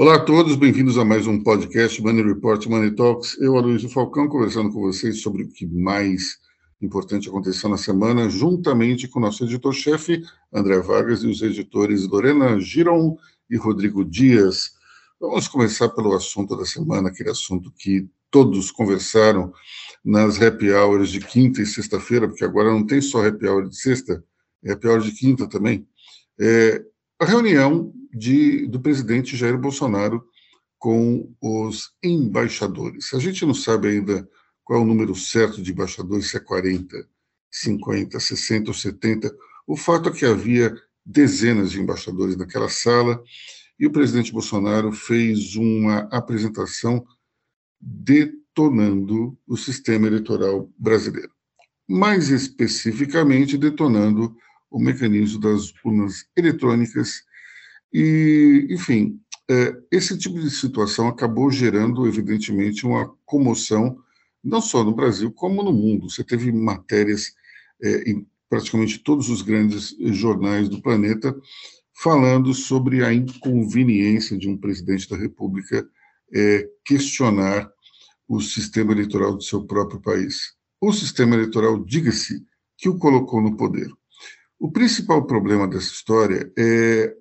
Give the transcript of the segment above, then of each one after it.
Olá a todos, bem-vindos a mais um podcast Money Report Money Talks. Eu, Aloysio Falcão, conversando com vocês sobre o que mais importante aconteceu na semana, juntamente com nosso editor-chefe, André Vargas, e os editores Lorena Giron e Rodrigo Dias. Vamos começar pelo assunto da semana, aquele assunto que todos conversaram nas happy hours de quinta e sexta-feira, porque agora não tem só happy hour de sexta, é happy hour de quinta também. É a reunião de, do presidente Jair Bolsonaro com os embaixadores. A gente não sabe ainda qual é o número certo de embaixadores, se é 40, 50, 60 ou 70. O fato é que havia dezenas de embaixadores naquela sala e o presidente Bolsonaro fez uma apresentação detonando o sistema eleitoral brasileiro. Mais especificamente, detonando o mecanismo das urnas eletrônicas e, enfim, é, esse tipo de situação acabou gerando, evidentemente, uma comoção, não só no Brasil, como no mundo. Você teve matérias é, em praticamente todos os grandes jornais do planeta falando sobre a inconveniência de um presidente da República é, questionar o sistema eleitoral do seu próprio país. O sistema eleitoral, diga-se, que o colocou no poder. O principal problema dessa história é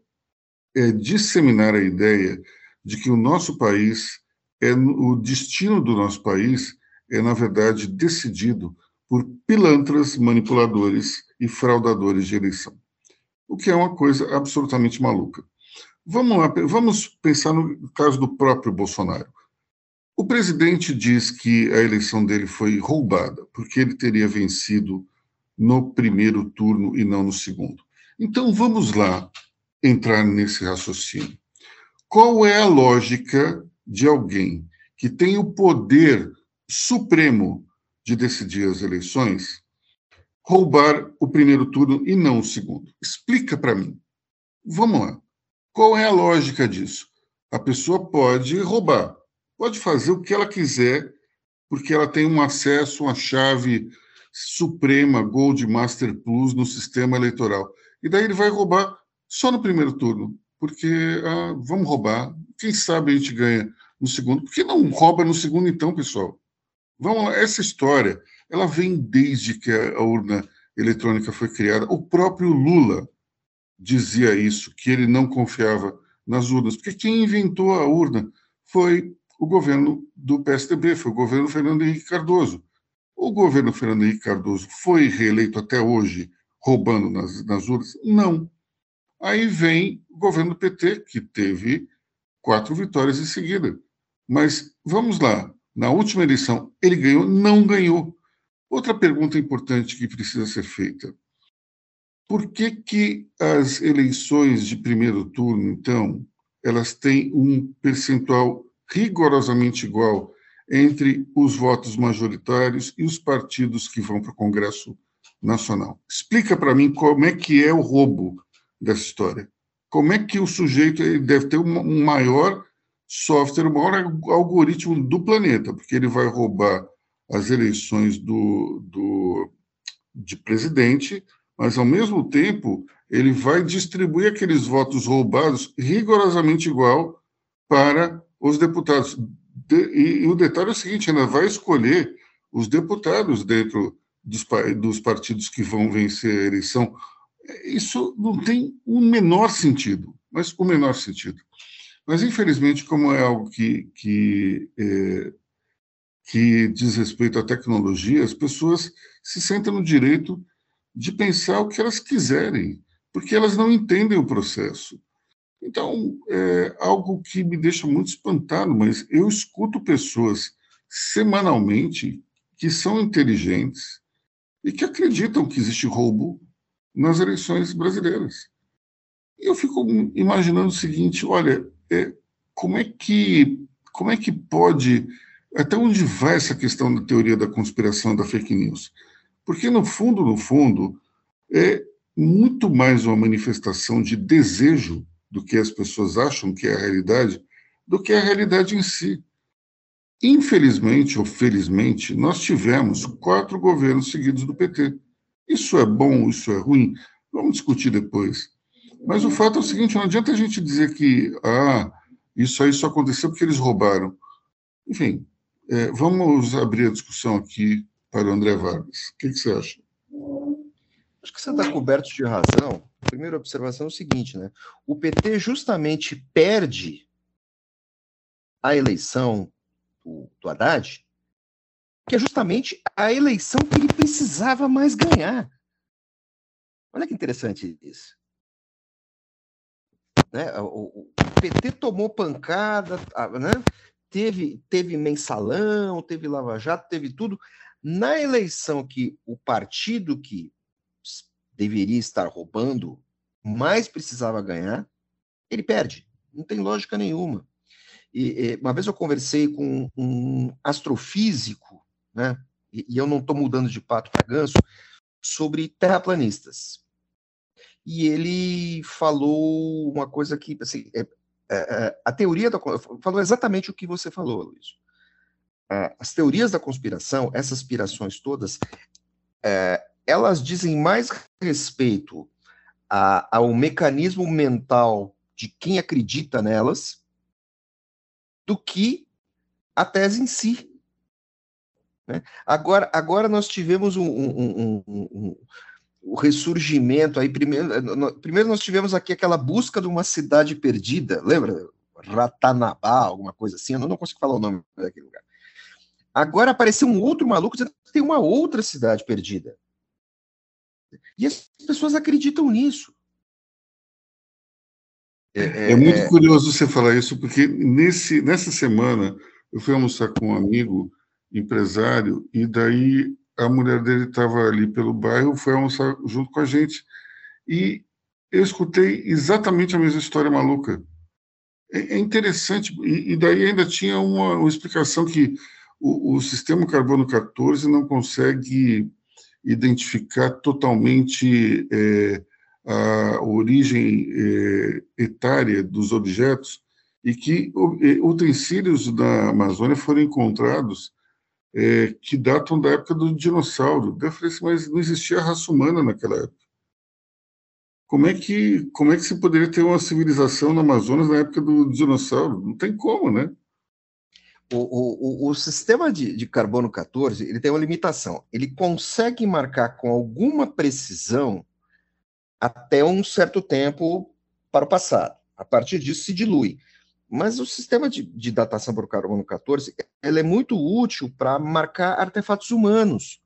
é disseminar a ideia de que o nosso país é o destino do nosso país é na verdade decidido por pilantras, manipuladores e fraudadores de eleição. O que é uma coisa absolutamente maluca. Vamos lá, vamos pensar no caso do próprio Bolsonaro. O presidente diz que a eleição dele foi roubada, porque ele teria vencido no primeiro turno e não no segundo. Então vamos lá entrar nesse raciocínio. Qual é a lógica de alguém que tem o poder supremo de decidir as eleições roubar o primeiro turno e não o segundo? Explica para mim. Vamos lá. Qual é a lógica disso? A pessoa pode roubar, pode fazer o que ela quiser, porque ela tem um acesso, uma chave suprema Gold Master Plus no sistema eleitoral. E daí ele vai roubar só no primeiro turno, porque ah, vamos roubar. Quem sabe a gente ganha no segundo. Por que não rouba no segundo, então, pessoal? Vamos lá, essa história, ela vem desde que a urna eletrônica foi criada. O próprio Lula dizia isso, que ele não confiava nas urnas, porque quem inventou a urna foi o governo do PSDB, foi o governo Fernando Henrique Cardoso. O governo Fernando Henrique Cardoso foi reeleito até hoje roubando nas, nas urnas? Não. Aí vem o governo PT, que teve quatro vitórias em seguida. Mas vamos lá, na última eleição, ele ganhou? Não ganhou. Outra pergunta importante que precisa ser feita. Por que, que as eleições de primeiro turno, então, elas têm um percentual rigorosamente igual entre os votos majoritários e os partidos que vão para o Congresso Nacional? Explica para mim como é que é o roubo dessa história. Como é que o sujeito ele deve ter um maior software, o maior algoritmo do planeta, porque ele vai roubar as eleições do, do, de presidente, mas, ao mesmo tempo, ele vai distribuir aqueles votos roubados rigorosamente igual para os deputados. De, e, e, o detalhe é o seguinte: ainda vai escolher os deputados dentro dos, dos partidos que vão vencer a eleição isso não tem o menor sentido, mas o menor sentido. Mas, infelizmente, como é algo que, que, é, que diz respeito à tecnologia, as pessoas se sentem no direito de pensar o que elas quiserem, porque elas não entendem o processo. Então, é algo que me deixa muito espantado, mas eu escuto pessoas semanalmente que são inteligentes e que acreditam que existe roubo nas eleições brasileiras. E eu fico imaginando o seguinte: olha, é, como é que como é que pode até onde vai essa questão da teoria da conspiração da fake news? Porque no fundo, no fundo, é muito mais uma manifestação de desejo do que as pessoas acham que é a realidade, do que a realidade em si. Infelizmente ou felizmente, nós tivemos quatro governos seguidos do PT. Isso é bom, isso é ruim? Vamos discutir depois. Mas o fato é o seguinte: não adianta a gente dizer que ah, Isso aí só aconteceu porque eles roubaram. Enfim, é, vamos abrir a discussão aqui para o André Vargas. O que, que você acha? Acho que você está coberto de razão. Primeira observação é o seguinte, né? O PT justamente perde a eleição do, do Haddad, que é justamente a eleição que ele precisava mais ganhar. Olha que interessante isso. Né? O, o, PT tomou pancada, né? teve, teve mensalão, teve lava-jato, teve tudo. Na eleição que o partido que deveria estar roubando mais precisava ganhar, ele perde. Não tem lógica nenhuma. E, uma vez eu conversei com um astrofísico, né? E, e eu não estou mudando de pato para ganso, sobre terraplanistas. E ele falou uma coisa que, assim, é, é, é a teoria da. falou exatamente o que você falou, Luiz. É, as teorias da conspiração, essas aspirações todas, é, elas dizem mais respeito a, ao mecanismo mental de quem acredita nelas do que a tese em si. Né? Agora, agora nós tivemos um, um, um, um ressurgimento aí. Primeiro, primeiro nós tivemos aqui aquela busca de uma cidade perdida, lembra? Ratanabá, alguma coisa assim, eu não consigo falar o nome daquele lugar. Agora apareceu um outro maluco dizendo que tem uma outra cidade perdida. E as pessoas acreditam nisso. É, é, é muito é... curioso você falar isso, porque nesse, nessa semana eu fui almoçar com um amigo empresário, e daí a mulher dele estava ali pelo bairro, foi almoçar junto com a gente, e eu escutei exatamente a mesma história maluca. É, é interessante, e, e, daí ainda tinha uma, uma explicação que o, o sistema carbono 14 não consegue identificar totalmente é, a origem é, etária dos objetos e que é, utensílios da Amazônia foram encontrados é, que datam da época do dinossauro. Eu falei assim, mas não existia raça humana naquela época. Como é que como é que se poderia ter uma civilização no Amazonas na época do dinossauro? Não tem como, né? o, o, o sistema de, de, carbono 14 ele tem uma limitação. Ele consegue marcar com alguma precisão até um certo tempo para o passado. A partir disso se dilui. Mas o sistema de, de datação por carbono 14 ele é muito útil para marcar artefatos humanos,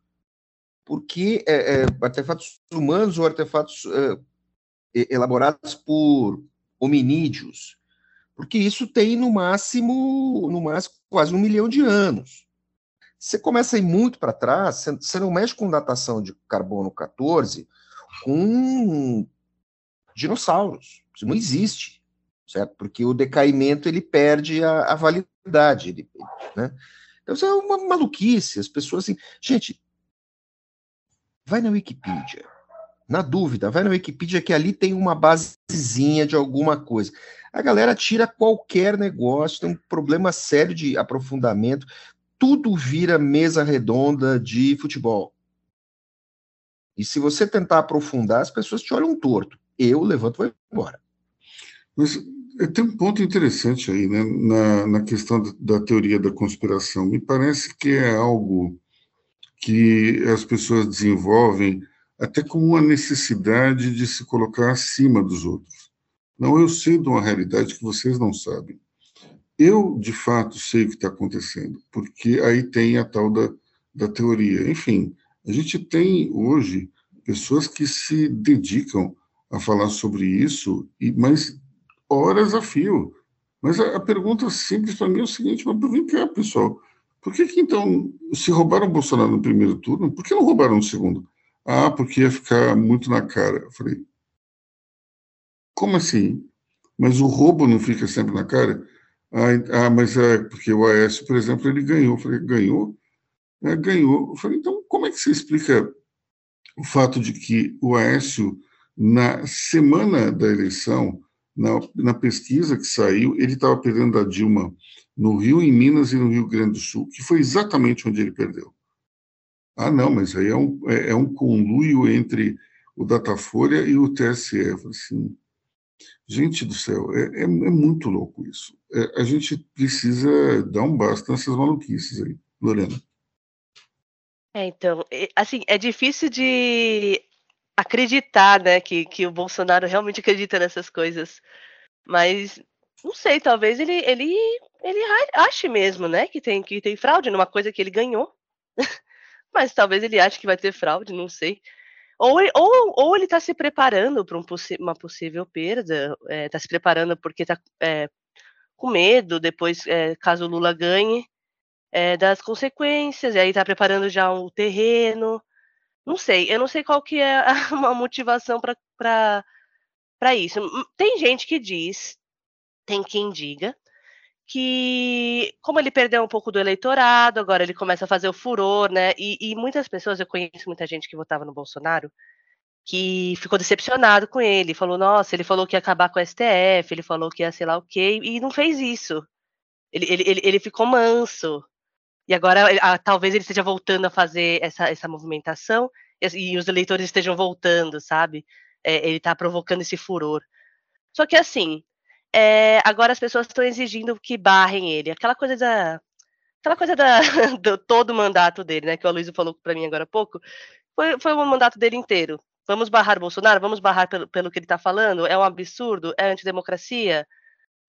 porque é, é, artefatos humanos ou artefatos é, elaborados por hominídeos, porque isso tem no máximo, no máximo quase um milhão de anos. Você começa a ir muito para trás, você não mexe com datação de carbono 14 com dinossauros. Isso não existe, certo? Porque o decaimento ele perde a, a validade. Ele, né? Então isso é uma maluquice. As pessoas assim, gente, vai na Wikipedia. Na dúvida, vai na Wikipedia que ali tem uma basezinha de alguma coisa a galera tira qualquer negócio, tem um problema sério de aprofundamento, tudo vira mesa redonda de futebol. E se você tentar aprofundar, as pessoas te olham torto. Eu levanto e vou embora. Mas eh, tem um ponto interessante aí, né, na, na questão da teoria da conspiração. Me parece que é algo que as pessoas desenvolvem até como uma necessidade de se colocar acima dos outros. Não, eu sei de uma realidade que vocês não sabem. Eu, de fato, sei o que está acontecendo, porque aí tem a tal da, da teoria. Enfim, a gente tem hoje pessoas que se dedicam a falar sobre isso, e mas horas a fio. Mas a, a pergunta simples para mim é o seguinte: mas vem cá, pessoal, por que, que então, se roubaram o Bolsonaro no primeiro turno, por que não roubaram no segundo? Ah, porque ia ficar muito na cara. Eu falei, como assim? Mas o roubo não fica sempre na cara? Ah, ah mas é porque o Aécio, por exemplo, ele ganhou. Eu falei, ganhou? É, ganhou. Eu falei, então como é que você explica o fato de que o Aécio, na semana da eleição, na, na pesquisa que saiu, ele estava perdendo a Dilma no Rio, em Minas e no Rio Grande do Sul, que foi exatamente onde ele perdeu. Ah, não, mas aí é um, é, é um conluio entre o Datafolha e o TSE. Assim, Gente do céu, é, é, é muito louco isso. É, a gente precisa dar um basta nessas maluquices aí, Lorena. É, então, assim, é difícil de acreditar, né, que, que o Bolsonaro realmente acredita nessas coisas. Mas não sei, talvez ele ele ele ache mesmo, né, que tem que tem fraude numa coisa que ele ganhou. Mas talvez ele ache que vai ter fraude, não sei. Ou, ou, ou ele está se preparando para um uma possível perda, está é, se preparando porque está é, com medo, depois, é, caso o Lula ganhe, é, das consequências, e aí está preparando já o terreno. Não sei, eu não sei qual que é a, a motivação para isso. Tem gente que diz, tem quem diga, que como ele perdeu um pouco do eleitorado, agora ele começa a fazer o furor, né? E, e, muitas pessoas, eu conheço muita gente que votava no Bolsonaro, que ficou decepcionado com ele, falou, nossa, ele falou que ia acabar com o STF, ele falou que ia sei lá o quê, e não fez isso. Ele, ele, ele ficou manso. E agora a, talvez ele esteja voltando a fazer essa, essa movimentação e, e os eleitores estejam voltando, sabe? É, ele está provocando esse furor. Só que assim, é, agora as pessoas estão exigindo que barrem ele. Aquela coisa da. Aquela coisa da, do todo o mandato dele, né? Que o Aloysio falou para mim agora há pouco. Foi, foi o mandato dele inteiro. Vamos barrar Bolsonaro? Vamos barrar pelo, pelo que ele está falando? É um absurdo? É antidemocracia?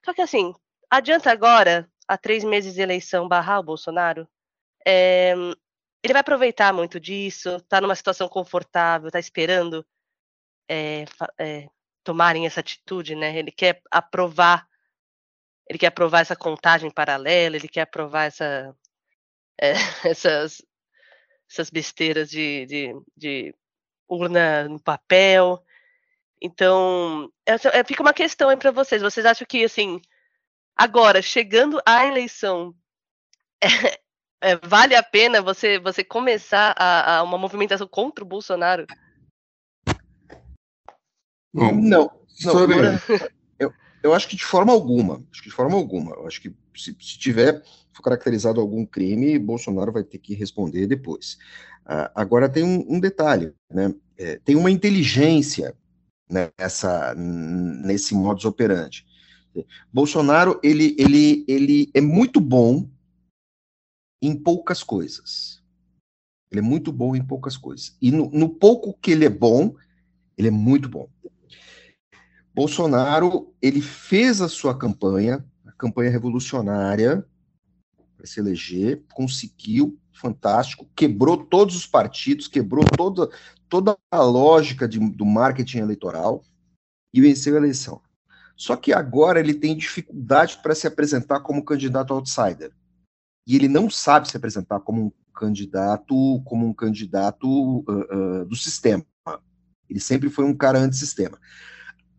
Só que assim, adianta agora, há três meses de eleição, barrar o Bolsonaro? É, ele vai aproveitar muito disso, está numa situação confortável, está esperando é, é, tomarem essa atitude, né? Ele quer aprovar, ele quer aprovar essa contagem paralela, ele quer aprovar essa, essas, essas besteiras de, de, de, urna no papel. Então, essa, fica uma questão aí para vocês. Vocês acham que, assim, agora, chegando à eleição, é, vale a pena você, você começar a, a uma movimentação contra o Bolsonaro? Bom, não, não eu, eu acho que de forma alguma, acho que de forma alguma, eu acho que se, se tiver caracterizado algum crime, Bolsonaro vai ter que responder depois. Uh, agora tem um, um detalhe, né? É, tem uma inteligência nessa, nesse modus operandi. Bolsonaro ele, ele, ele é muito bom em poucas coisas. Ele é muito bom em poucas coisas. E no, no pouco que ele é bom, ele é muito bom. Bolsonaro, ele fez a sua campanha, a campanha revolucionária para se eleger, conseguiu, fantástico, quebrou todos os partidos, quebrou toda, toda a lógica de, do marketing eleitoral e venceu a eleição. Só que agora ele tem dificuldade para se apresentar como candidato outsider. E ele não sabe se apresentar como um candidato, como um candidato uh, uh, do sistema. Ele sempre foi um cara antissistema.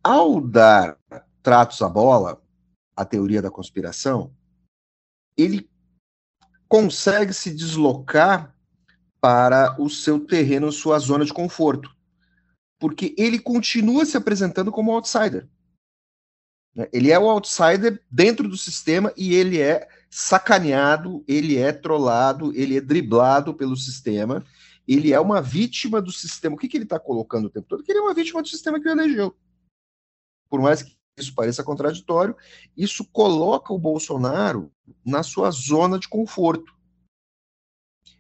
Ao dar tratos à bola, a teoria da conspiração, ele consegue se deslocar para o seu terreno, sua zona de conforto. Porque ele continua se apresentando como outsider. Ele é o outsider dentro do sistema e ele é sacaneado, ele é trollado, ele é driblado pelo sistema, ele é uma vítima do sistema. O que, que ele está colocando o tempo todo? Que ele é uma vítima do sistema que o elegeu por mais que isso pareça contraditório, isso coloca o Bolsonaro na sua zona de conforto.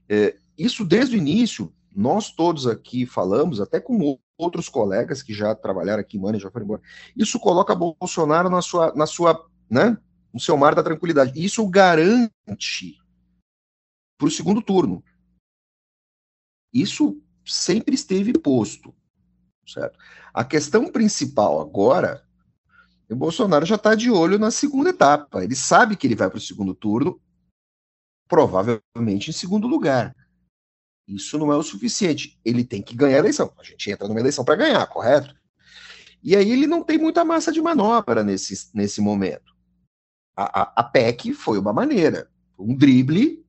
É, isso desde o início, nós todos aqui falamos, até com outros colegas que já trabalharam aqui, mano, já foram embora. Isso coloca Bolsonaro na sua, na sua, né, no seu mar da tranquilidade. Isso garante para o segundo turno. Isso sempre esteve posto certo? A questão principal agora, o Bolsonaro já está de olho na segunda etapa. Ele sabe que ele vai para o segundo turno, provavelmente em segundo lugar. Isso não é o suficiente. Ele tem que ganhar a eleição. A gente entra numa eleição para ganhar, correto? E aí ele não tem muita massa de manobra nesse, nesse momento. A, a, a PEC foi uma maneira, um drible,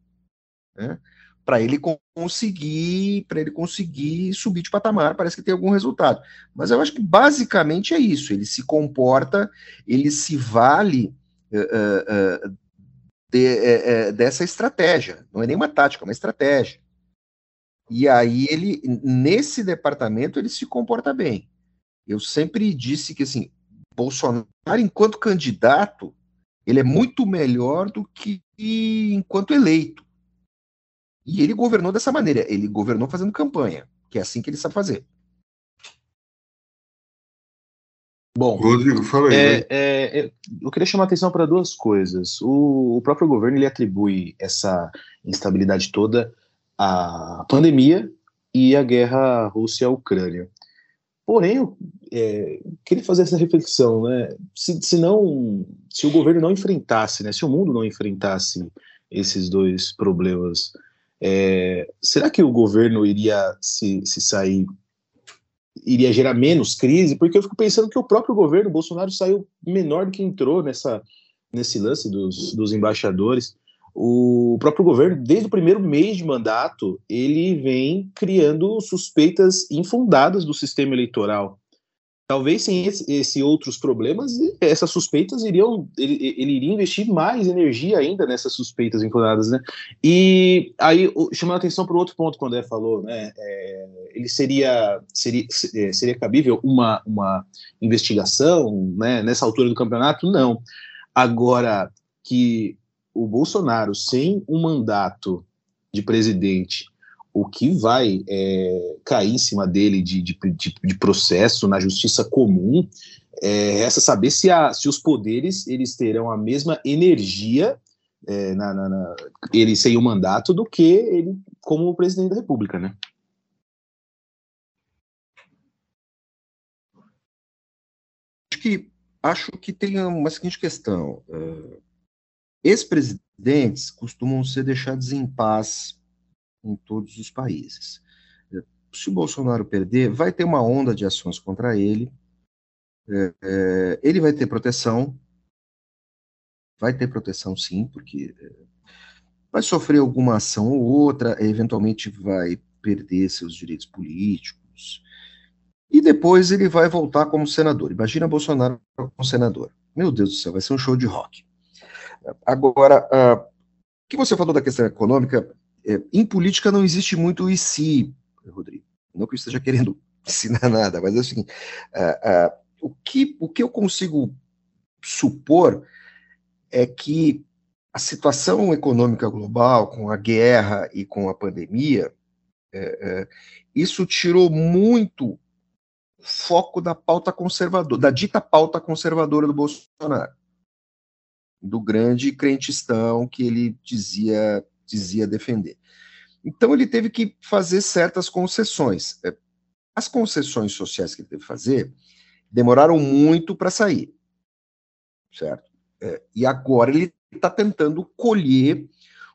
né? para ele conseguir para ele conseguir subir de patamar, parece que tem algum resultado. Mas eu acho que basicamente é isso. Ele se comporta, ele se vale uh, uh, uh, dessa estratégia. Não é nem uma tática, é uma estratégia. E aí ele nesse departamento ele se comporta bem. Eu sempre disse que assim Bolsonaro, enquanto candidato, ele é muito melhor do que enquanto eleito. E ele governou dessa maneira. Ele governou fazendo campanha, que é assim que ele sabe fazer. Bom, Rodrigo, fala aí. É, é, eu queria chamar a atenção para duas coisas. O, o, próprio governo ele atribui essa instabilidade toda à pandemia e à guerra Rússia-Ucrânia. Porém, eu é, queria fazer essa reflexão, né? Se, se, não, se o governo não enfrentasse, né? Se o mundo não enfrentasse esses dois problemas, é, será que o governo iria se, se sair, iria gerar menos crise? Porque eu fico pensando que o próprio governo, Bolsonaro, saiu menor do que entrou nessa, nesse lance dos, dos embaixadores o próprio governo, desde o primeiro mês de mandato, ele vem criando suspeitas infundadas do sistema eleitoral. Talvez sem esse, esse outros problemas, essas suspeitas iriam, ele, ele, iria investir mais energia ainda nessas suspeitas infundadas, né? E aí, chamando a atenção para outro ponto que o André falou, né? É, ele seria, seria, é, seria cabível uma, uma investigação, né? Nessa altura do campeonato? Não. Agora, que o Bolsonaro sem um mandato de presidente, o que vai é, cair em cima dele de, de, de, de processo na justiça comum é essa saber se, a, se os poderes eles terão a mesma energia é, na, na, na, ele sem o mandato do que ele como presidente da República, né? Acho que acho que tem uma seguinte questão. Uh, Ex-presidentes costumam ser deixados em paz em todos os países. Se o Bolsonaro perder, vai ter uma onda de ações contra ele, é, é, ele vai ter proteção, vai ter proteção sim, porque é, vai sofrer alguma ação ou outra, eventualmente vai perder seus direitos políticos, e depois ele vai voltar como senador. Imagina Bolsonaro como senador. Meu Deus do céu, vai ser um show de rock. Agora, uh, o que você falou da questão econômica, é, em política não existe muito e se, Rodrigo. Não que eu esteja querendo ensinar nada, mas seguinte: uh, uh, o, que, o que eu consigo supor é que a situação econômica global, com a guerra e com a pandemia, é, é, isso tirou muito foco da pauta conservadora, da dita pauta conservadora do Bolsonaro do grande crentistão que ele dizia, dizia defender. Então ele teve que fazer certas concessões. É, as concessões sociais que ele teve que fazer demoraram muito para sair, certo? É, e agora ele está tentando colher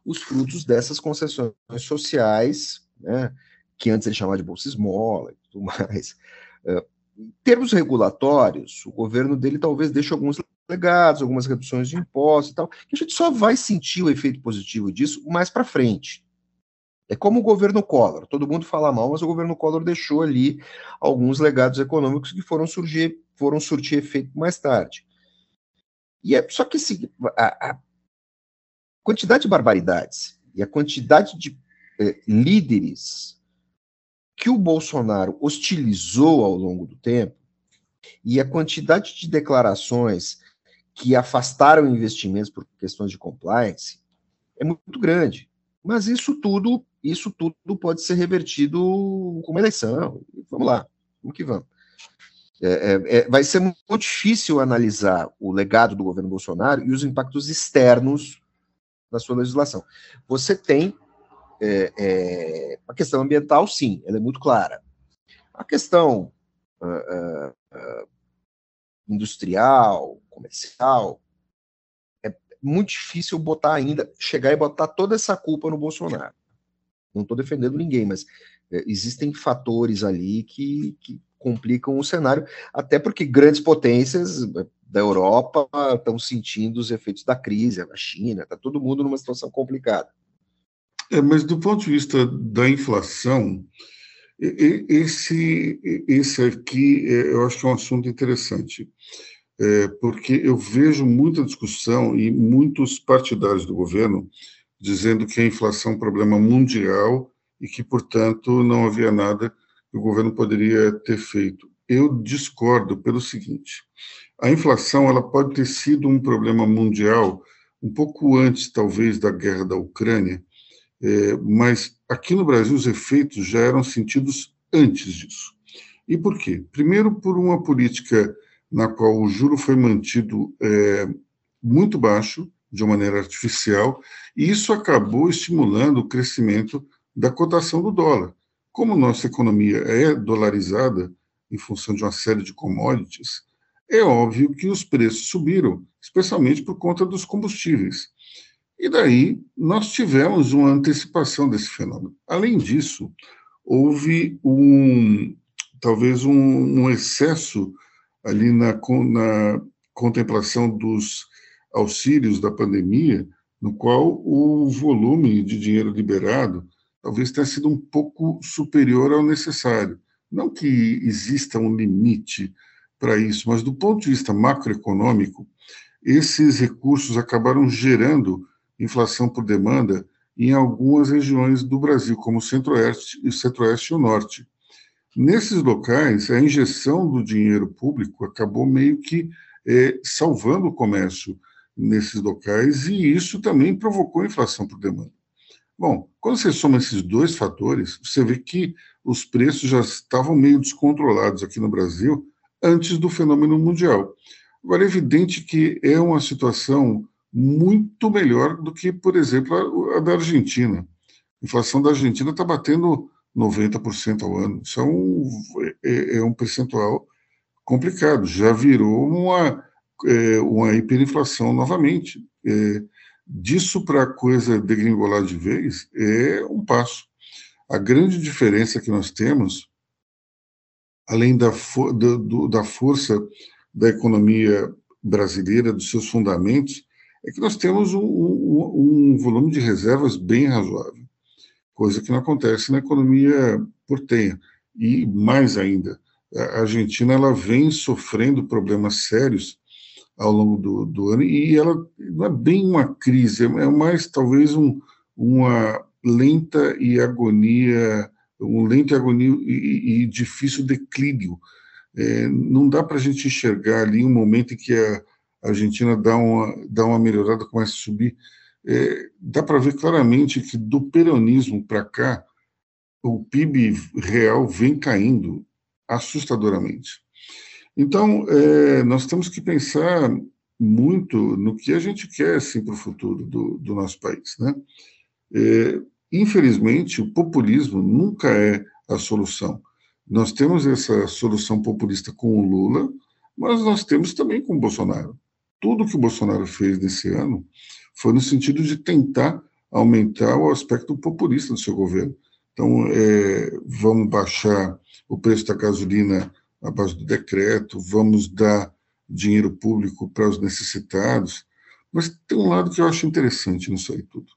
os frutos dessas concessões sociais, né, que antes ele chamava de bolsa esmola e tudo mais. Em termos regulatórios, o governo dele talvez deixe alguns legados, algumas reduções de impostos e tal, que a gente só vai sentir o efeito positivo disso mais para frente. É como o governo Collor, todo mundo fala mal, mas o governo Collor deixou ali alguns legados econômicos que foram surgir, foram surtir efeito mais tarde. E é só que assim, a, a quantidade de barbaridades e a quantidade de eh, líderes que o Bolsonaro hostilizou ao longo do tempo e a quantidade de declarações que afastaram investimentos por questões de compliance é muito grande. Mas isso tudo, isso tudo pode ser revertido com uma eleição. Vamos lá, vamos que vamos. É, é, é, vai ser muito difícil analisar o legado do governo Bolsonaro e os impactos externos da sua legislação. Você tem é, é a questão ambiental, sim, ela é muito clara. A questão uh, uh, industrial, comercial, é muito difícil botar ainda, chegar e botar toda essa culpa no Bolsonaro. Não estou defendendo ninguém, mas é, existem fatores ali que, que complicam o cenário, até porque grandes potências é, da Europa estão sentindo os efeitos da crise, a China, está todo mundo numa situação complicada. É, mas do ponto de vista da inflação, esse, esse aqui é, eu acho que é um assunto interessante é, porque eu vejo muita discussão e muitos partidários do governo dizendo que a inflação é um problema mundial e que, portanto, não havia nada que o governo poderia ter feito. eu discordo pelo seguinte: a inflação ela pode ter sido um problema mundial um pouco antes, talvez, da guerra da Ucrânia, é, mas aqui no Brasil os efeitos já eram sentidos antes disso. E por quê? Primeiro, por uma política na qual o juro foi mantido é, muito baixo, de uma maneira artificial, e isso acabou estimulando o crescimento da cotação do dólar. Como nossa economia é dolarizada em função de uma série de commodities, é óbvio que os preços subiram, especialmente por conta dos combustíveis. E daí nós tivemos uma antecipação desse fenômeno. Além disso, houve um talvez um, um excesso ali na, na contemplação dos auxílios da pandemia, no qual o volume de dinheiro liberado talvez tenha sido um pouco superior ao necessário. Não que exista um limite para isso, mas do ponto de vista macroeconômico, esses recursos acabaram gerando inflação por demanda em algumas regiões do Brasil, como o Centro-Oeste, o Centro-Oeste e o Norte. Nesses locais, a injeção do dinheiro público acabou meio que é, salvando o comércio nesses locais e isso também provocou inflação por demanda. Bom, quando você soma esses dois fatores, você vê que os preços já estavam meio descontrolados aqui no Brasil antes do fenômeno mundial. Agora, é evidente que é uma situação muito melhor do que, por exemplo, a, da Argentina. A inflação da Argentina está batendo 90% ao ano. Isso é um, é, é um percentual complicado. Já virou uma, é, uma hiperinflação novamente. É, disso para a coisa degringolar de vez é um passo. A grande diferença que nós temos, além da, for, do, da força da economia brasileira, dos seus fundamentos, é que nós temos um, um, um volume de reservas bem razoável, coisa que não acontece na economia portenha. E mais ainda, a Argentina ela vem sofrendo problemas sérios ao longo do, do ano, e ela não é bem uma crise, é mais talvez um, uma lenta e agonia, um lento e agonia e, e difícil declínio. É, não dá para a gente enxergar ali um momento em que a Argentina dá uma, dá uma melhorada, começa a subir. É, dá para ver claramente que do peronismo para cá, o PIB real vem caindo assustadoramente. Então, é, nós temos que pensar muito no que a gente quer assim, para o futuro do, do, nosso país. Né? É, infelizmente, o populismo nunca é a solução. Nós temos essa solução populista com o Lula, mas nós temos também com o Bolsonaro. Tudo que o Bolsonaro fez nesse ano foi no sentido de tentar aumentar o aspecto populista do seu governo. Então, é, vamos baixar o preço da gasolina à base do decreto, vamos dar dinheiro público para os necessitados. Mas tem um lado que eu acho interessante nisso aí tudo,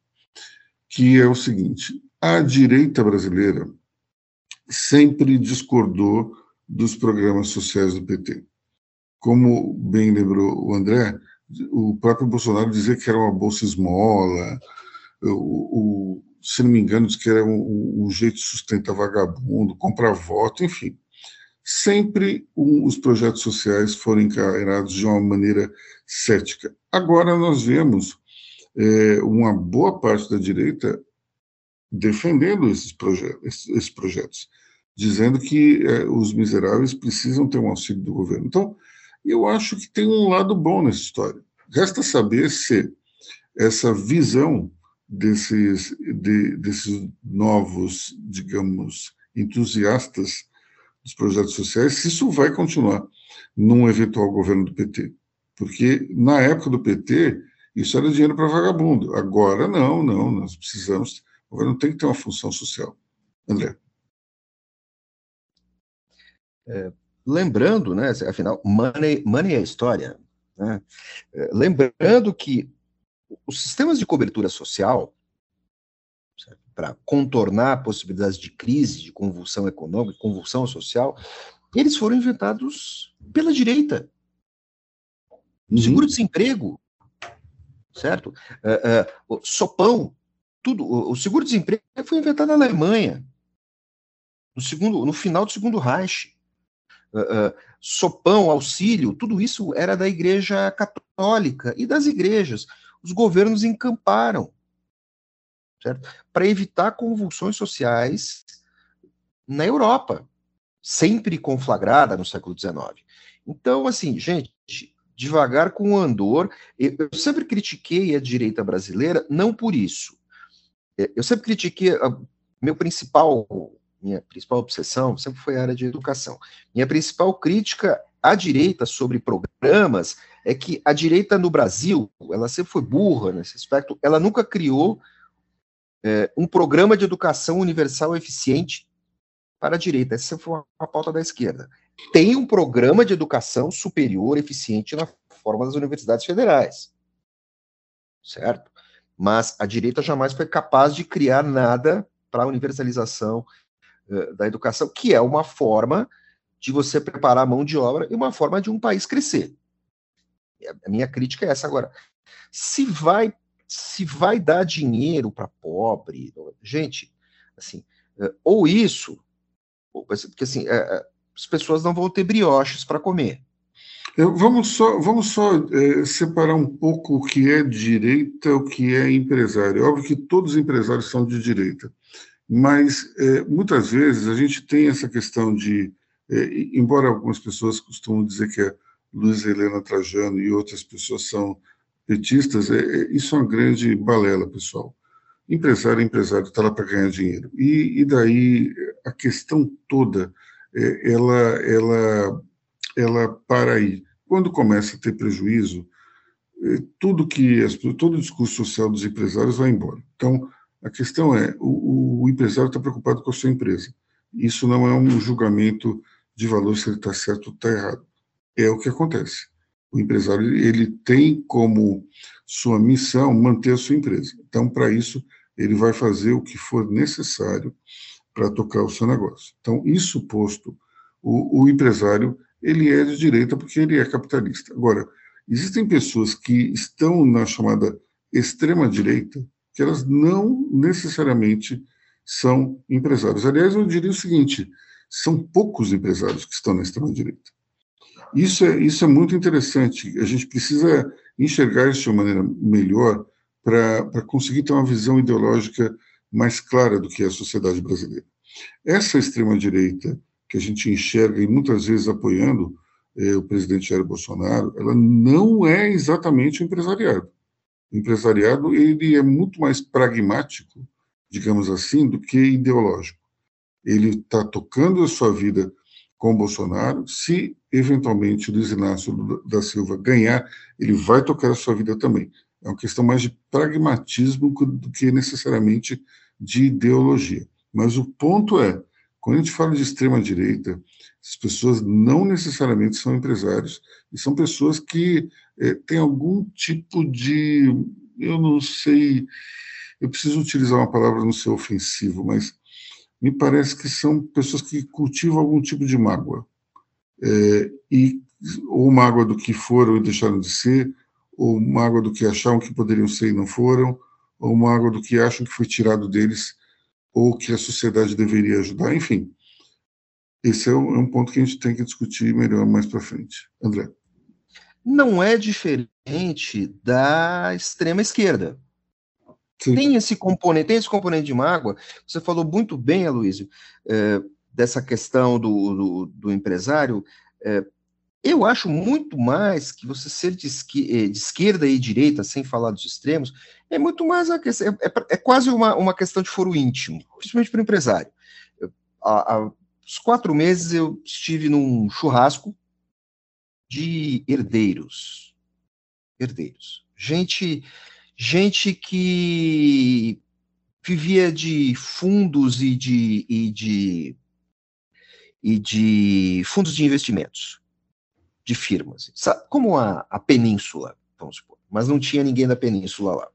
que é o seguinte: a direita brasileira sempre discordou dos programas sociais do PT. Como bem lembrou o André, o próprio Bolsonaro dizia que era uma bolsa esmola, o, o se não me engano, diz que era um, um jeito de sustentar vagabundo, comprar voto, enfim sempre um, os projetos sociais foram encarados de uma maneira cética. Agora nós vemos é, uma boa parte da direita defendendo esses, projetos, esses, esses projetos, dizendo que é, os miseráveis precisam ter um auxílio do governo. Então, eu acho que tem um lado bom nessa história. Resta saber se essa visão desses, de, desses novos, digamos, entusiastas dos projetos sociais, se isso vai continuar num eventual governo do PT. Porque na época do PT, isso era dinheiro para vagabundo. Agora, não, não, nós precisamos. O governo tem que ter uma função social. André. É, lembrando, né, afinal, money, money é história. Né? É, lembrando que os sistemas de cobertura social para contornar possibilidades de crise, de convulsão econômica, convulsão social, eles foram inventados pela direita. Uhum. Seguro-desemprego, certo? Uh, uh, sopão, tudo. O seguro-desemprego foi inventado na Alemanha, no, segundo, no final do segundo Reich. Uh, uh, sopão, auxílio, tudo isso era da Igreja Católica e das igrejas. Os governos encamparam? Para evitar convulsões sociais na Europa, sempre conflagrada no século XIX. Então, assim, gente, devagar com o andor. Eu sempre critiquei a direita brasileira, não por isso. Eu sempre critiquei a, meu principal minha principal obsessão sempre foi a área de educação. Minha principal crítica à direita sobre programas é que a direita no Brasil, ela sempre foi burra nesse aspecto, ela nunca criou é, um programa de educação universal eficiente para a direita. Essa foi a pauta da esquerda. Tem um programa de educação superior eficiente na forma das universidades federais. Certo? Mas a direita jamais foi capaz de criar nada para a universalização da educação, que é uma forma de você preparar a mão de obra e uma forma de um país crescer. A minha crítica é essa agora. Se vai se vai dar dinheiro para pobre, gente, assim, uh, ou isso, porque assim, uh, as pessoas não vão ter brioches para comer. Vamos só, vamos só é, separar um pouco o que é direita, o que é empresário. É óbvio que todos os empresários são de direita, mas é, muitas vezes a gente tem essa questão de, é, embora algumas pessoas costumam dizer que a Luiz Helena Trajano e outras pessoas são petistas, é, é isso é uma grande balela, pessoal. Empresário é empresário, está lá para ganhar dinheiro. E, e, daí a questão toda, é, ela, ela ela para aí. Quando começa a ter prejuízo, tudo que todo o discurso social dos empresários vai embora. Então, a questão é, o, o empresário está preocupado com a sua empresa. Isso não é um julgamento de valor se ele está certo ou está errado. É o que acontece. O empresário ele tem como sua missão manter a sua empresa. Então, para isso, ele vai fazer o que for necessário para tocar o seu negócio. Então, isso posto, o, o empresário ele é de direita porque ele é capitalista. Agora, existem pessoas que estão na chamada extrema-direita que elas não necessariamente são empresários. Aliás, eu diria o seguinte: são poucos empresários que estão na extrema-direita. Isso é, isso é muito interessante. A gente precisa enxergar isso de uma maneira melhor para conseguir ter uma visão ideológica mais clara do que é a sociedade brasileira. Essa extrema-direita que a gente enxerga e muitas vezes apoiando eh, o presidente Jair Bolsonaro, ela não é exatamente empresariado. Empresariado ele é muito mais pragmático, digamos assim, do que ideológico. Ele está tocando a sua vida com Bolsonaro. Se eventualmente Luiz Inácio da Silva ganhar, ele vai tocar a sua vida também. É uma questão mais de pragmatismo do que necessariamente de ideologia. Mas o ponto é, quando a gente fala de extrema-direita, as pessoas não necessariamente são empresários, e são pessoas que é, têm algum tipo de. Eu não sei, eu preciso utilizar uma palavra não ser ofensivo, mas me parece que são pessoas que cultivam algum tipo de mágoa. É, e, ou mágoa do que foram e deixaram de ser, ou mágoa do que achavam que poderiam ser e não foram, ou mágoa do que acham que foi tirado deles ou que a sociedade deveria ajudar, enfim. Esse é um, é um ponto que a gente tem que discutir melhor mais para frente. André. Não é diferente da extrema esquerda. Sim. Tem esse componente, tem esse componente de mágoa. Você falou muito bem, Aloysio, é, dessa questão do, do, do empresário. É, eu acho muito mais que você ser de, esqui, de, esquerda e direita, sem falar dos extremos, é muito mais a questão, é, é, é quase uma, uma questão de foro íntimo, principalmente para o empresário. Há, quatro meses eu estive num churrasco de herdeiros. Herdeiros. Gente, gente que vivia de fundos e de, e de, e de fundos de investimentos, de firmas, como a, a Península, vamos supor, mas não tinha ninguém da Península lá.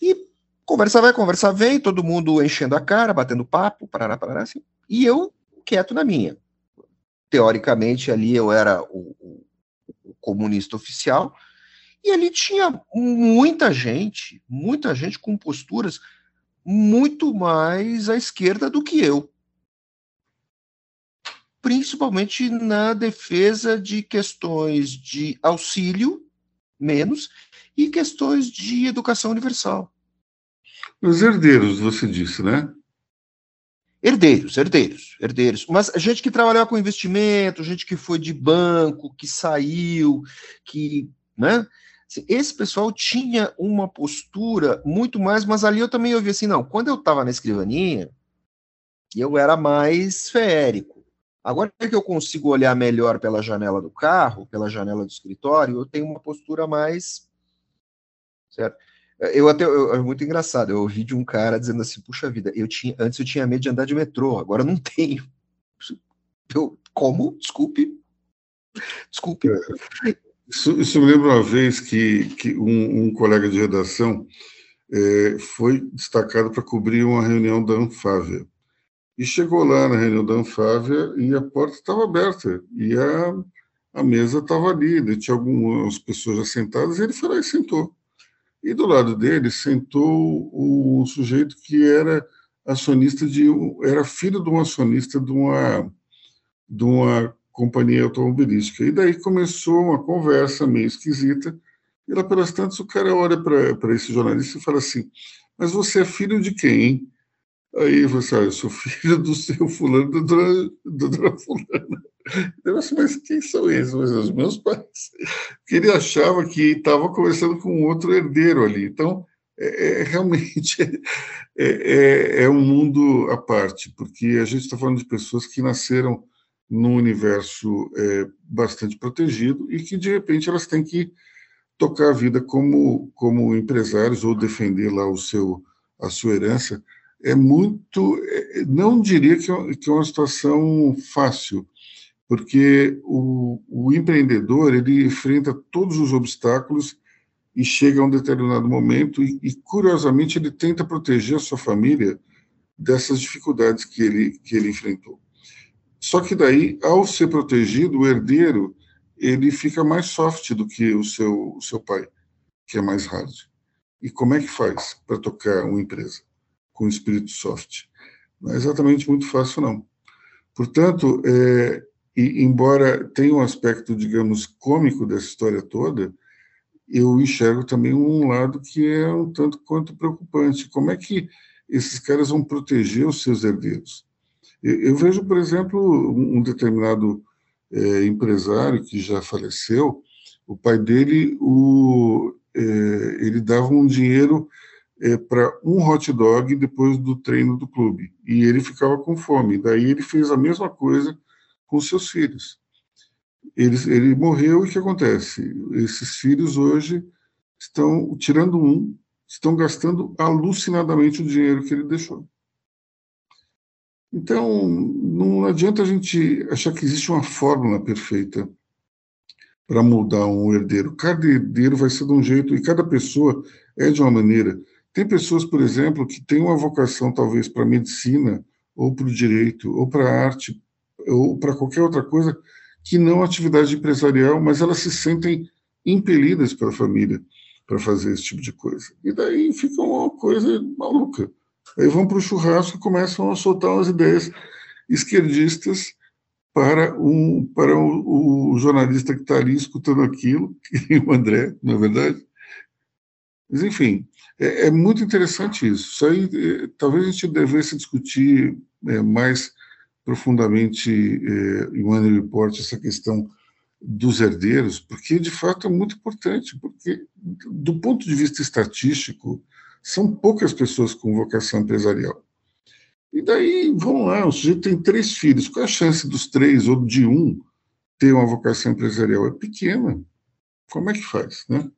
E conversa vai, conversa vem, todo mundo enchendo a cara, batendo papo, parará, parará, assim, e eu quieto na minha. Teoricamente, ali eu era o, o, o comunista oficial, e ali tinha muita gente, muita gente com posturas muito mais à esquerda do que eu. Principalmente na defesa de questões de auxílio, menos, e questões de educação universal. Os herdeiros, você disse, né? Herdeiros, herdeiros, herdeiros. Mas gente que trabalhava com investimento, gente que foi de banco, que saiu, que, né? Assim, esse pessoal tinha uma postura muito mais, mas ali eu também ouvi assim, não, quando eu estava na escrivaninha, eu era mais férico. Agora que eu consigo olhar melhor pela janela do carro, pela janela do escritório, eu tenho uma postura mais. Certo? Eu até. Eu, é muito engraçado. Eu ouvi de um cara dizendo assim: puxa vida, eu tinha, antes eu tinha medo de andar de metrô, agora não tenho. Eu, como? Desculpe. Desculpe. É, isso, isso, me lembra uma vez que, que um, um colega de redação é, foi destacado para cobrir uma reunião da Anfávia. E chegou lá na reunião da Anfávia e a porta estava aberta e a, a mesa estava ali, né? tinha algumas pessoas já sentadas e ele foi lá e sentou. E do lado dele sentou um sujeito que era acionista de era filho de um acionista de uma de uma companhia automobilística. E daí começou uma conversa meio esquisita. E lá pelas tantas o cara olha para esse jornalista e fala assim: "Mas você é filho de quem?" Hein? Aí você, ah, eu sou filho do seu fulano, da dona, da dona fulana. Eu assim, mas quem são esses? Mas os meus pais. Porque ele achava que estava conversando com outro herdeiro ali. Então, é, é realmente é, é, é, um mundo à parte, porque a gente está falando de pessoas que nasceram num universo é, bastante protegido e que, de repente, elas têm que tocar a vida como, como empresários ou defender lá o seu, a sua herança é muito, é, não diria é, que é uma situação fácil, porque o, o empreendedor ele enfrenta todos os obstáculos e chega a um determinado momento e, e, curiosamente ele tenta proteger a sua família dessas dificuldades que ele que ele enfrentou. Só que daí, ao ser protegido, o herdeiro ele fica mais soft do que o seu o seu pai, que é mais hard. E como é que faz para tocar uma empresa? Com espírito soft. Não é exatamente muito fácil, não. Portanto, é, e, embora tenha um aspecto, digamos, cômico dessa história toda, eu enxergo também um lado que é um tanto quanto preocupante. Como é que esses caras vão proteger os seus herdeiros? Eu, eu vejo, por exemplo, um, um determinado é, empresário que já faleceu, o pai dele, o, é, ele dava um dinheiro é, para um hot dog depois do treino do clube. E ele ficava com fome. Daí ele fez a mesma coisa com seus filhos. Ele, ele morreu e o que acontece? Esses filhos hoje estão, tirando um, estão gastando alucinadamente o dinheiro que ele deixou. Então, não adianta a gente achar que existe uma fórmula perfeita para mudar um herdeiro. Cada herdeiro vai ser de um jeito e cada pessoa é de uma maneira. Tem pessoas, por exemplo, que têm uma vocação talvez para medicina, ou para o direito, ou para a arte, ou para qualquer outra coisa que não atividade empresarial, mas elas se sentem impelidas pela família para fazer esse tipo de coisa. E daí fica uma coisa maluca. Aí vão para o churrasco e começam a soltar umas ideias esquerdistas para, um, para o, o jornalista que está ali escutando aquilo, que é o André, não é verdade? Mas, enfim, é, é muito interessante isso. Isso aí, é, talvez a gente devesse discutir é, mais profundamente é, em One Report essa questão dos herdeiros, porque de fato é muito importante, porque do ponto de vista estatístico, são poucas pessoas com vocação empresarial. E daí, vamos lá, o sujeito tem três filhos, qual é a chance dos três ou de um ter uma vocação empresarial? É pequena. Como é que faz, né?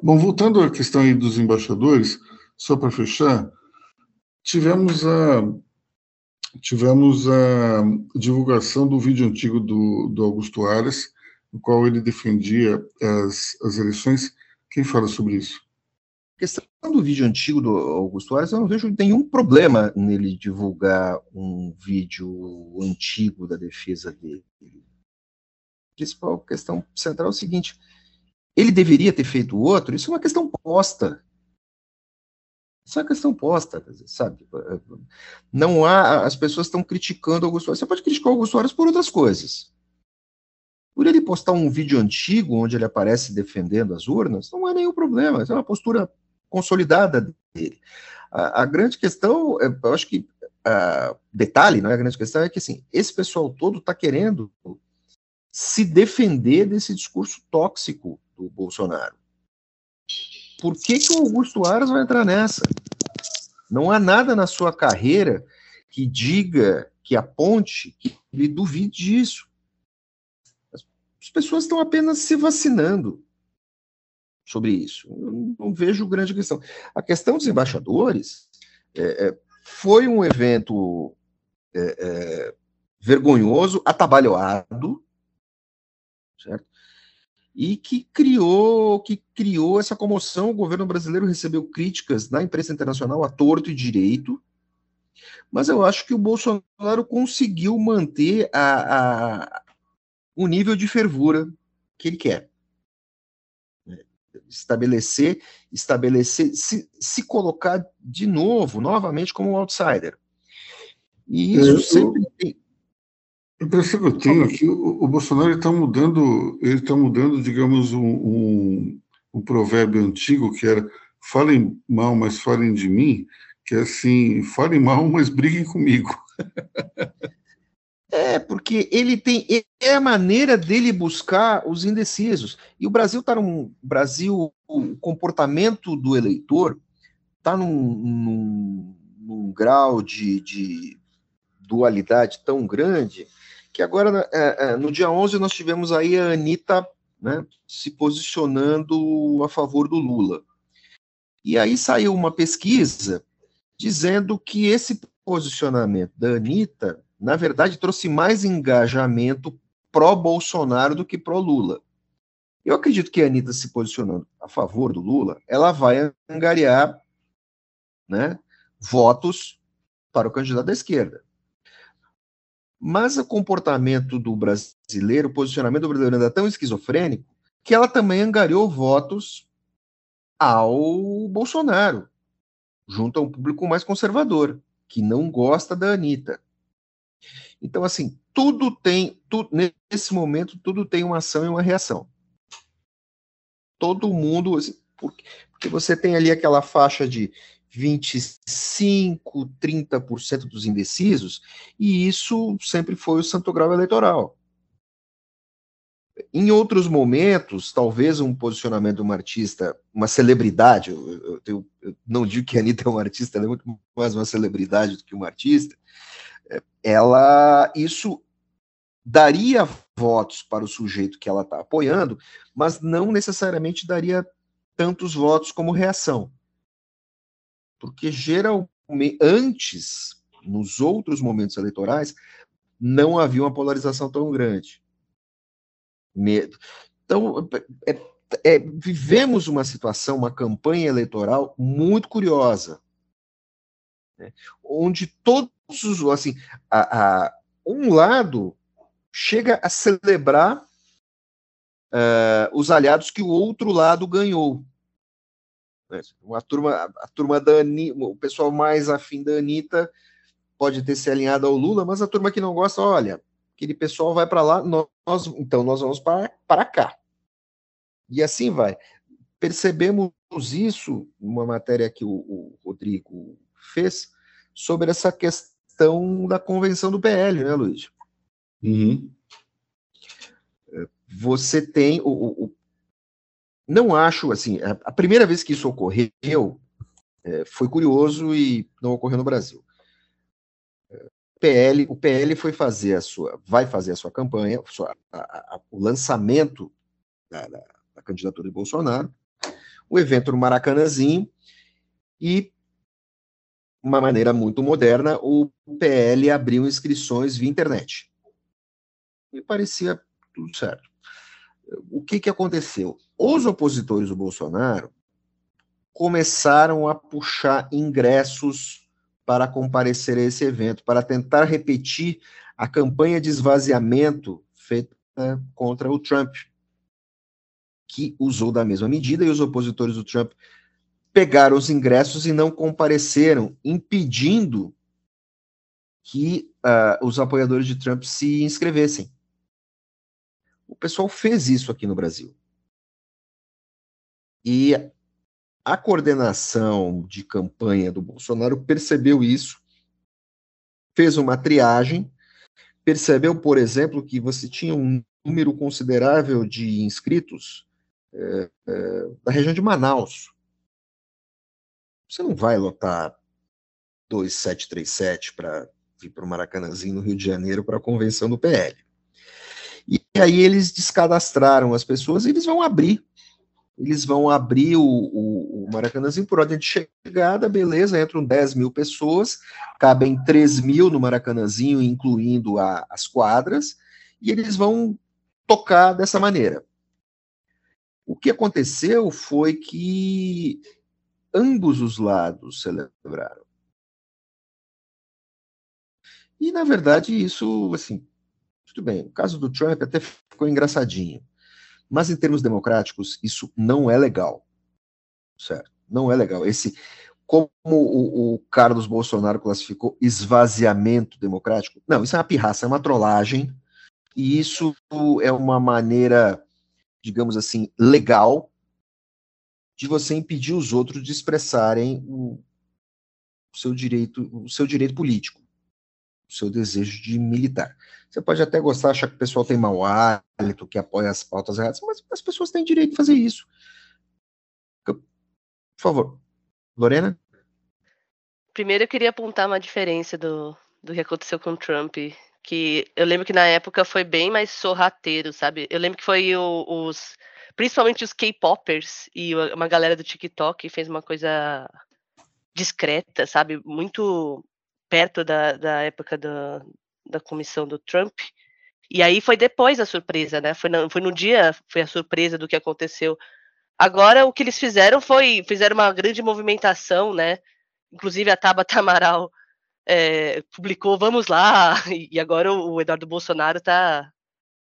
Bom, voltando à questão aí dos embaixadores, só para fechar, tivemos a tivemos a divulgação do vídeo antigo do, do Augusto Aras, no qual ele defendia as, as eleições. Quem fala sobre isso? A questão do vídeo antigo do Augusto Aras, eu não vejo nenhum problema nele divulgar um vídeo antigo da defesa dele. A principal questão central é o seguinte: ele deveria ter feito outro? Isso é uma questão posta. Essa é a questão posta, sabe? Não há. As pessoas estão criticando Augusto Aras. Você pode criticar o Augusto Aras por outras coisas. Por ele postar um vídeo antigo onde ele aparece defendendo as urnas, não é nenhum problema. Essa é uma postura consolidada dele. A, a grande questão, é, eu acho que. Detalhe, não é a grande questão, é que assim, esse pessoal todo está querendo se defender desse discurso tóxico do Bolsonaro. Por que, que o Augusto Aras vai entrar nessa? Não há nada na sua carreira que diga, que aponte, que ele duvide disso. As pessoas estão apenas se vacinando sobre isso. Eu não vejo grande questão. A questão dos embaixadores é, é, foi um evento é, é vergonhoso, atabalhoado, certo? E que criou que criou essa comoção. O governo brasileiro recebeu críticas da imprensa internacional a torto e direito, mas eu acho que o Bolsonaro conseguiu manter a, a o nível de fervura que ele quer. Estabelecer, estabelecer, se, se colocar de novo, novamente, como um outsider. E isso eu, sempre tem, a impressão que eu tenho é que o, o Bolsonaro está mudando, ele está mudando, digamos, um, um, um, provérbio antigo que era falem mal, mas falem de mim, que é assim, falem mal, mas briguem comigo. É, porque ele tem. É a maneira dele buscar os indecisos. E o Brasil está num. Brasil, o comportamento do eleitor está num, num, num, grau de, de dualidade tão grande que agora, é, é, no dia 11, nós tivemos aí a Anitta né, se posicionando a favor do Lula. E aí saiu uma pesquisa dizendo que esse posicionamento da Anitta, na verdade, trouxe mais engajamento pró-Bolsonaro do que pró-Lula. Eu acredito que a Anitta se posicionando a favor do Lula, ela vai angariar né, votos para o candidato da esquerda. Mas o comportamento do brasileiro, o posicionamento do brasileiro ainda é tão esquizofrênico que ela também angariou votos ao Bolsonaro, junto a um público mais conservador, que não gosta da Anitta. Então, assim, tudo tem, tudo, nesse momento, tudo tem uma ação e uma reação. Todo mundo, assim, porque, porque você tem ali aquela faixa de 25, 30% dos indecisos, e isso sempre foi o santo grau eleitoral. Em outros momentos, talvez um posicionamento de uma artista, uma celebridade, eu, eu, eu não digo que a Anitta é uma artista, ela é muito mais uma celebridade do que uma artista, é, ela, isso daria votos para o sujeito que ela está apoiando, mas não necessariamente daria tantos votos como reação porque geralmente antes, nos outros momentos eleitorais, não havia uma polarização tão grande. Então, é, é, vivemos uma situação, uma campanha eleitoral muito curiosa, né, onde todos os, assim, a, a, um lado chega a celebrar uh, os aliados que o outro lado ganhou. Né? Uma turma, a turma da Anitta, o pessoal mais afim da Anitta pode ter se alinhado ao Lula, mas a turma que não gosta, olha, aquele pessoal vai para lá, nós, então nós vamos para, para cá. E assim vai. Percebemos isso numa matéria que o, o Rodrigo fez sobre essa questão da convenção do PL, né, Luiz? Uhum. Você tem o, o, não acho, assim, a, primeira vez que isso ocorreu é, foi curioso e não ocorreu no Brasil. PL, o PL foi fazer a sua, vai fazer a sua campanha, a sua, a, a, o lançamento da, da, da, candidatura de Bolsonaro, o evento no Maracanãzinho e uma maneira muito moderna, o PL abriu inscrições via internet. E parecia tudo certo o que, que aconteceu? Os opositores do Bolsonaro começaram a puxar ingressos para comparecer a esse evento, para tentar repetir a campanha de esvaziamento feita contra o Trump, que usou da mesma medida, e os opositores do Trump pegaram os ingressos e não compareceram, impedindo que uh, os apoiadores de Trump se inscrevessem. O pessoal fez isso aqui no Brasil. E a coordenação de campanha do Bolsonaro percebeu isso, fez uma triagem, percebeu, por exemplo, que você tinha um número considerável de inscritos é, é, da região de Manaus. Você não vai lotar 2737 para vir para o Maracanãzinho, no Rio de Janeiro, para a convenção do PL. E aí eles descadastraram as pessoas e eles vão abrir eles vão abrir o, o, o Maracanãzinho por ordem de chegada, beleza, entram 10 mil pessoas, cabem 3 mil no Maracanãzinho, incluindo a, as quadras, e eles vão tocar dessa maneira. O que aconteceu foi que ambos os lados celebraram. E, na verdade, isso, assim, tudo bem. O caso do Trump até ficou engraçadinho. Mas em termos democráticos, isso não é legal. Certo? Não é legal. Esse, como o, o Carlos Bolsonaro classificou, esvaziamento democrático. Não, isso é uma pirraça, é uma trollagem. E isso é uma maneira, digamos assim, legal de você impedir os outros de expressarem o, seu direito, o seu direito político seu desejo de militar. Você pode até gostar, achar que o pessoal tem mau hálito, que apoia as pautas erradas, mas as pessoas têm direito de fazer isso. Por favor. Lorena? Primeiro eu queria apontar uma diferença do, do que aconteceu com o Trump, que eu lembro que na época foi bem mais sorrateiro, sabe? Eu lembro que foi o, os, principalmente os K-popers e uma galera do TikTok fez uma coisa discreta, sabe? Muito perto da, da época da, da comissão do Trump. E aí foi depois a surpresa, né? Foi, no, foi no dia, foi a surpresa do que aconteceu. Agora o que eles fizeram foi, fizeram uma grande movimentação, né? Inclusive a Tabata Amaral é, publicou, vamos lá, e agora o, Eduardo Bolsonaro tá,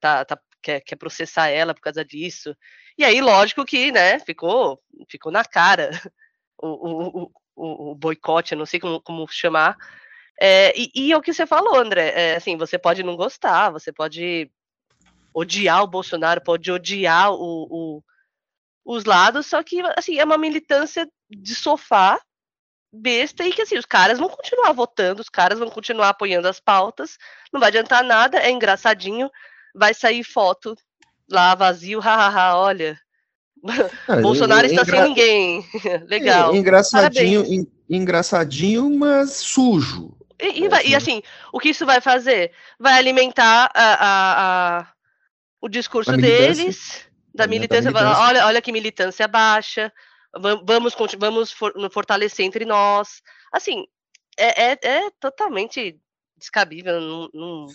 tá, tá quer, quer processar ela por causa disso. E aí, lógico que, né, ficou, ficou na cara o, o, o, o boicote, não sei como, como chamar, é, e, e, é o que você falou, André, é, assim, você pode não gostar, você pode odiar o Bolsonaro, pode odiar o, o, os lados, só que, assim, é uma militância de sofá besta e que, assim, os caras vão continuar votando, os caras vão continuar apoiando as pautas, não vai adiantar nada, é engraçadinho, vai sair foto lá vazio, hahaha, olha, ah, Bolsonaro está engra... sem ninguém. Legal. É, engraçadinho, engraçadinho, mas sujo. E, e, vai, e, assim, o que isso vai fazer? Vai alimentar a, a, a o discurso deles, da militância, militância. Olha, olha que militância baixa, vamos, vamos for, fortalecer entre nós. Assim, é, é, é totalmente descabível num, num,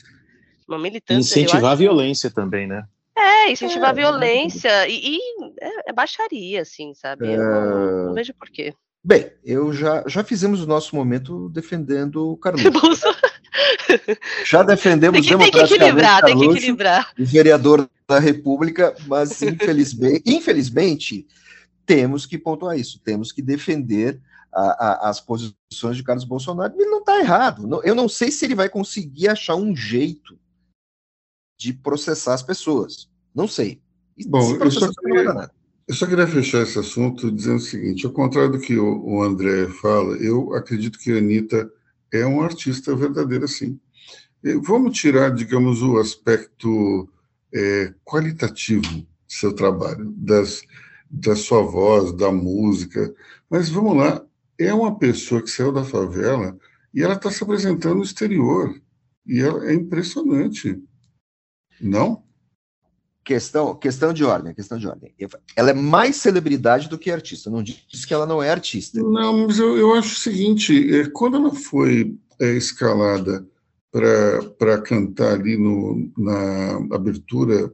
numa militância. Incentivar a violência também, né? É, incentivar a é, violência e, e é, é, baixaria, assim, sabe? Eu não, não vejo porquê. Bem, eu já, já fizemos o nosso momento defendendo o Carluxo. já defendemos tem que, tem que equilibrar, Carluxo, tem que equilibrar. o vereador da República, mas infelizmente, infelizmente temos que pontuar isso, temos que defender a, a, as posições de Carlos Bolsonaro. Ele não está errado. Eu não sei se ele vai conseguir achar um jeito de processar as pessoas. Não sei. Bom, eu só, queria, eu só queria fechar esse assunto dizendo o seguinte: ao contrário do que o, André fala, eu acredito que a Anitta é um artista verdadeira, sim. Vamos tirar, digamos, o aspecto é, qualitativo do seu trabalho, das, da sua voz, da música, mas vamos lá, é uma pessoa que saiu da favela e ela está se apresentando no exterior, e ela, é impressionante, não? Questão, questão de ordem, questão de ordem. Ela é mais celebridade do que artista. Não diz que ela não é artista. Não, mas eu, eu acho o seguinte: é, quando ela foi é, escalada para cantar ali no, na abertura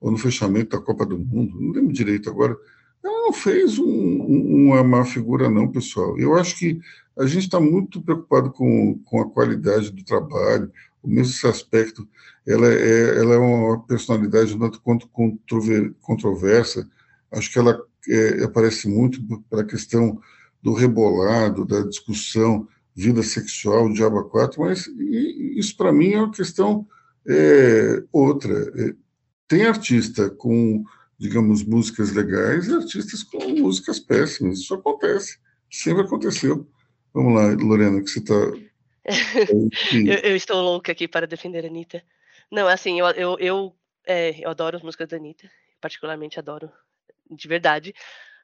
ou no fechamento da Copa do Mundo, não lembro direito agora, ela não fez um, um, uma má figura, não, pessoal. Eu acho que a gente está muito preocupado com, com a qualidade do trabalho, mesmo aspecto ela é, ela é uma personalidade um tanto quanto controversa. Acho que ela é, aparece muito para a questão do rebolado, da discussão vida sexual, diabo 4, mas isso para mim é uma questão é, outra. É, tem artista com, digamos, músicas legais e artistas com músicas péssimas. Isso acontece, sempre aconteceu. Vamos lá, Lorena, que você está. eu, eu, estou louca aqui para defender a Anitta. Não, assim, eu, eu, eu, é, eu adoro as músicas da Anitta, particularmente adoro, de verdade.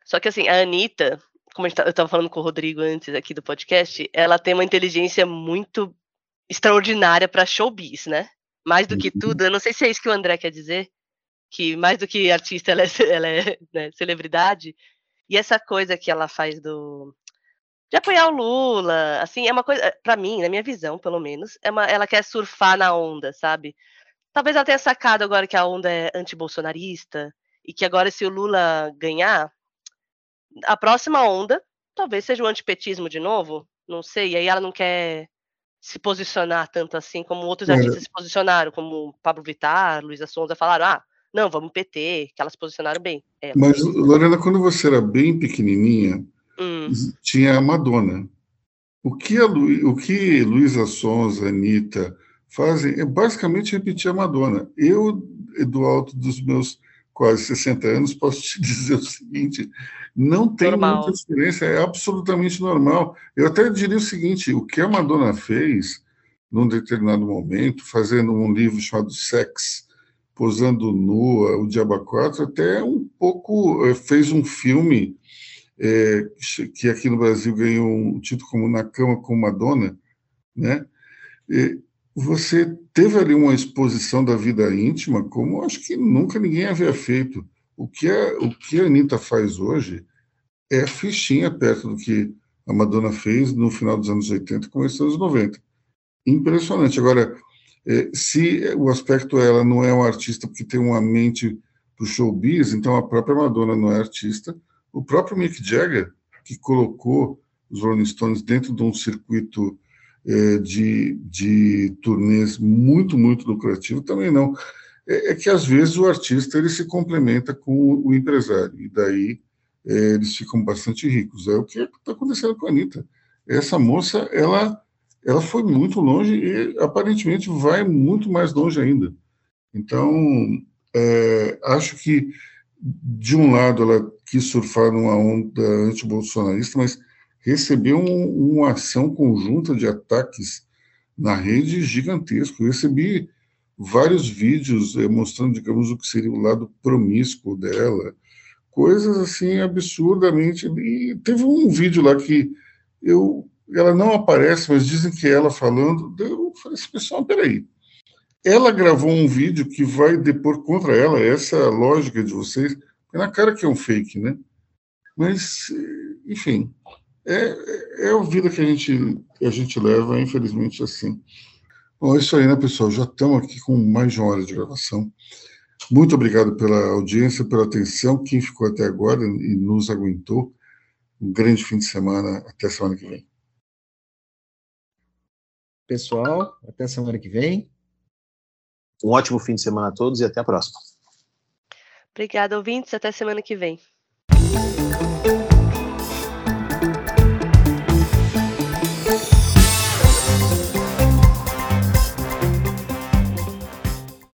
Só que, assim, a Anitta, como eu estava falando com o Rodrigo antes aqui do podcast, ela tem uma inteligência muito extraordinária para showbiz, né? Mais do que uhum. tudo, eu não sei se é isso que o André quer dizer, que mais do que artista ela é, ela é né, celebridade. E essa coisa que ela faz do de apoiar o Lula, assim, é uma coisa, para mim, na minha visão, pelo menos, é uma, ela quer surfar na onda, sabe? Talvez ela tenha sacado agora que a onda é antibolsonarista e que agora se o Lula ganhar, a próxima onda talvez seja o antipetismo de novo, não sei, e aí ela não quer se posicionar tanto assim como outros artistas se posicionaram, como Pablo Vittar, Luísa Sonza falaram, ah, não, vamos PT, que elas se posicionaram bem. É, Mas, Lorena, quando você era bem pequenininha, hum. tinha a Madonna. O que, a Lu, o que Luísa Sonza, Anitta fazem é basicamente repetir a Madonna. Eu, do alto dos meus quase 60 anos, posso te dizer o seguinte: não tem normal. muita diferença, é absolutamente normal. Eu até diria o seguinte: o que a Madonna fez num determinado momento, fazendo um livro chamado Sex, posando nua, o Diaba 4, até um pouco eh, fez um filme é, que aqui no Brasil ganhou um título como Na Cama com Madonna, né? E, você teve ali uma exposição da vida íntima como acho que nunca ninguém havia feito. O que a, o que a Anitta faz hoje é fichinha perto do que a Madonna fez no final dos anos 80 e começo dos anos 90. Impressionante. Agora, é, se o aspecto ela não é uma artista porque tem uma mente para o showbiz, então a própria Madonna não é artista. O próprio Mick Jagger, que colocou os Rolling Stones dentro de um circuito é, de, de turnês muito, muito lucrativo, também não. É, é, que, às vezes, o artista ele se complementa com o empresário, e daí é, eles ficam bastante ricos. É o que está acontecendo com a Anitta. Essa moça, ela, ela foi muito longe e, aparentemente, vai muito mais longe ainda. Então, é, acho que, de um lado, ela quis surfar numa onda anti-bolsonarista, mas recebeu um, uma ação conjunta de ataques na rede gigantesco. Eu recebi vários vídeos eh, mostrando, digamos, o que seria o lado promíscuo dela, coisas assim absurdamente. E teve um vídeo lá que eu, ela não aparece, mas dizem que é ela falando. Eu falei assim, pessoal, peraí. Ela gravou um vídeo que vai depor contra ela, essa é a lógica de vocês. É na cara que é um fake, né? Mas, enfim, é, é a vida que a gente, que a gente leva, infelizmente, assim. Bom, é isso aí, né, pessoal? Já estamos aqui com mais de uma hora de gravação. Muito obrigado pela audiência, pela atenção, quem ficou até agora e nos aguentou. Um grande fim de semana. Até semana que vem. Pessoal, até semana que vem. Um ótimo fim de semana a todos e até a próxima. Obrigada, ouvintes. Até semana que vem.